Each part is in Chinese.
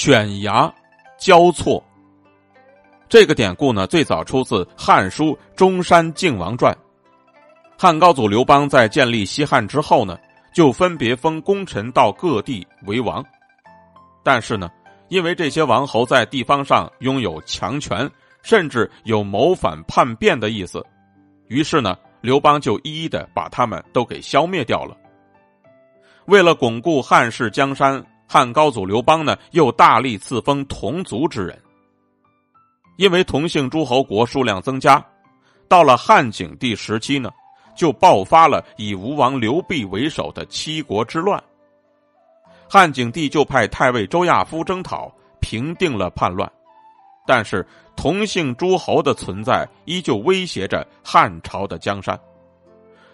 犬牙交错。这个典故呢，最早出自《汉书·中山靖王传》。汉高祖刘邦在建立西汉之后呢，就分别封功臣到各地为王。但是呢，因为这些王侯在地方上拥有强权，甚至有谋反叛变的意思，于是呢，刘邦就一一的把他们都给消灭掉了。为了巩固汉室江山，汉高祖刘邦呢，又大力赐封同族之人。因为同姓诸侯国数量增加，到了汉景帝时期呢，就爆发了以吴王刘濞为首的七国之乱。汉景帝就派太尉周亚夫征讨，平定了叛乱。但是同姓诸侯的存在依旧威胁着汉朝的江山。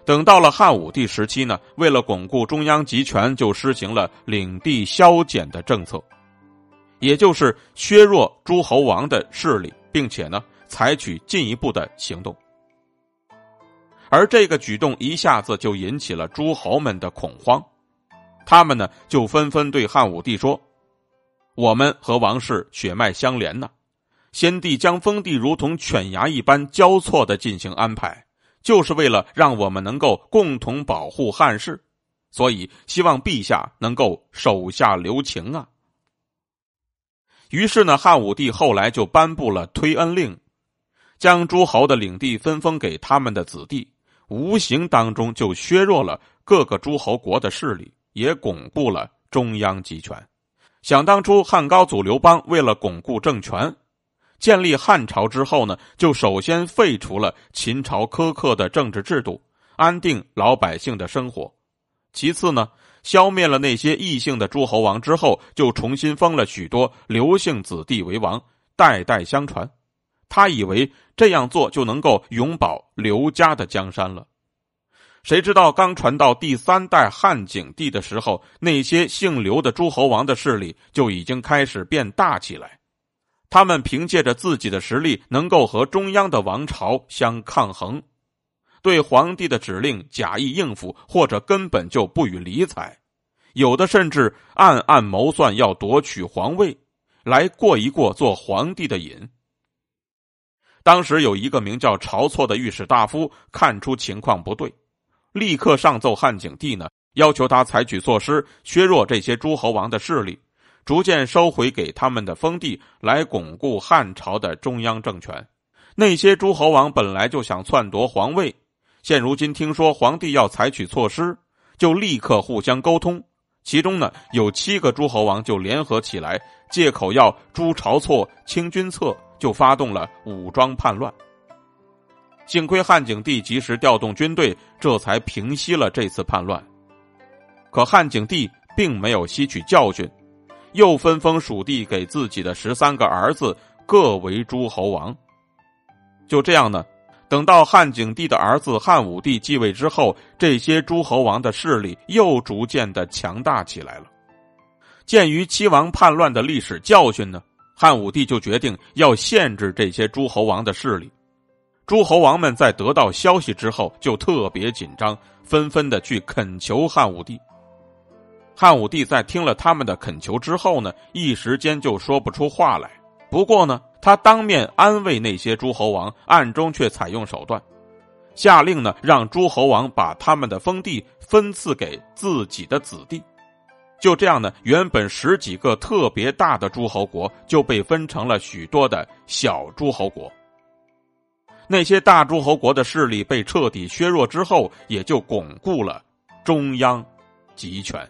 等到了汉武帝时期呢，为了巩固中央集权，就施行了领地削减的政策。也就是削弱诸侯王的势力，并且呢，采取进一步的行动。而这个举动一下子就引起了诸侯们的恐慌，他们呢就纷纷对汉武帝说：“我们和王室血脉相连呢，先帝将封地如同犬牙一般交错的进行安排，就是为了让我们能够共同保护汉室，所以希望陛下能够手下留情啊。”于是呢，汉武帝后来就颁布了推恩令，将诸侯的领地分封给他们的子弟，无形当中就削弱了各个诸侯国的势力，也巩固了中央集权。想当初，汉高祖刘邦为了巩固政权，建立汉朝之后呢，就首先废除了秦朝苛刻的政治制度，安定老百姓的生活；其次呢。消灭了那些异姓的诸侯王之后，就重新封了许多刘姓子弟为王，代代相传。他以为这样做就能够永保刘家的江山了。谁知道刚传到第三代汉景帝的时候，那些姓刘的诸侯王的势力就已经开始变大起来。他们凭借着自己的实力，能够和中央的王朝相抗衡。对皇帝的指令假意应付，或者根本就不予理睬，有的甚至暗暗谋算要夺取皇位，来过一过做皇帝的瘾。当时有一个名叫晁错的御史大夫看出情况不对，立刻上奏汉景帝呢，要求他采取措施削弱这些诸侯王的势力，逐渐收回给他们的封地，来巩固汉朝的中央政权。那些诸侯王本来就想篡夺皇位。现如今听说皇帝要采取措施，就立刻互相沟通。其中呢，有七个诸侯王就联合起来，借口要诛晁错、清君侧，就发动了武装叛乱。幸亏汉景帝及时调动军队，这才平息了这次叛乱。可汉景帝并没有吸取教训，又分封蜀地给自己的十三个儿子，各为诸侯王。就这样呢。等到汉景帝的儿子汉武帝继位之后，这些诸侯王的势力又逐渐的强大起来了。鉴于七王叛乱的历史教训呢，汉武帝就决定要限制这些诸侯王的势力。诸侯王们在得到消息之后就特别紧张，纷纷的去恳求汉武帝。汉武帝在听了他们的恳求之后呢，一时间就说不出话来。不过呢。他当面安慰那些诸侯王，暗中却采用手段，下令呢让诸侯王把他们的封地分赐给自己的子弟。就这样呢，原本十几个特别大的诸侯国就被分成了许多的小诸侯国。那些大诸侯国的势力被彻底削弱之后，也就巩固了中央集权。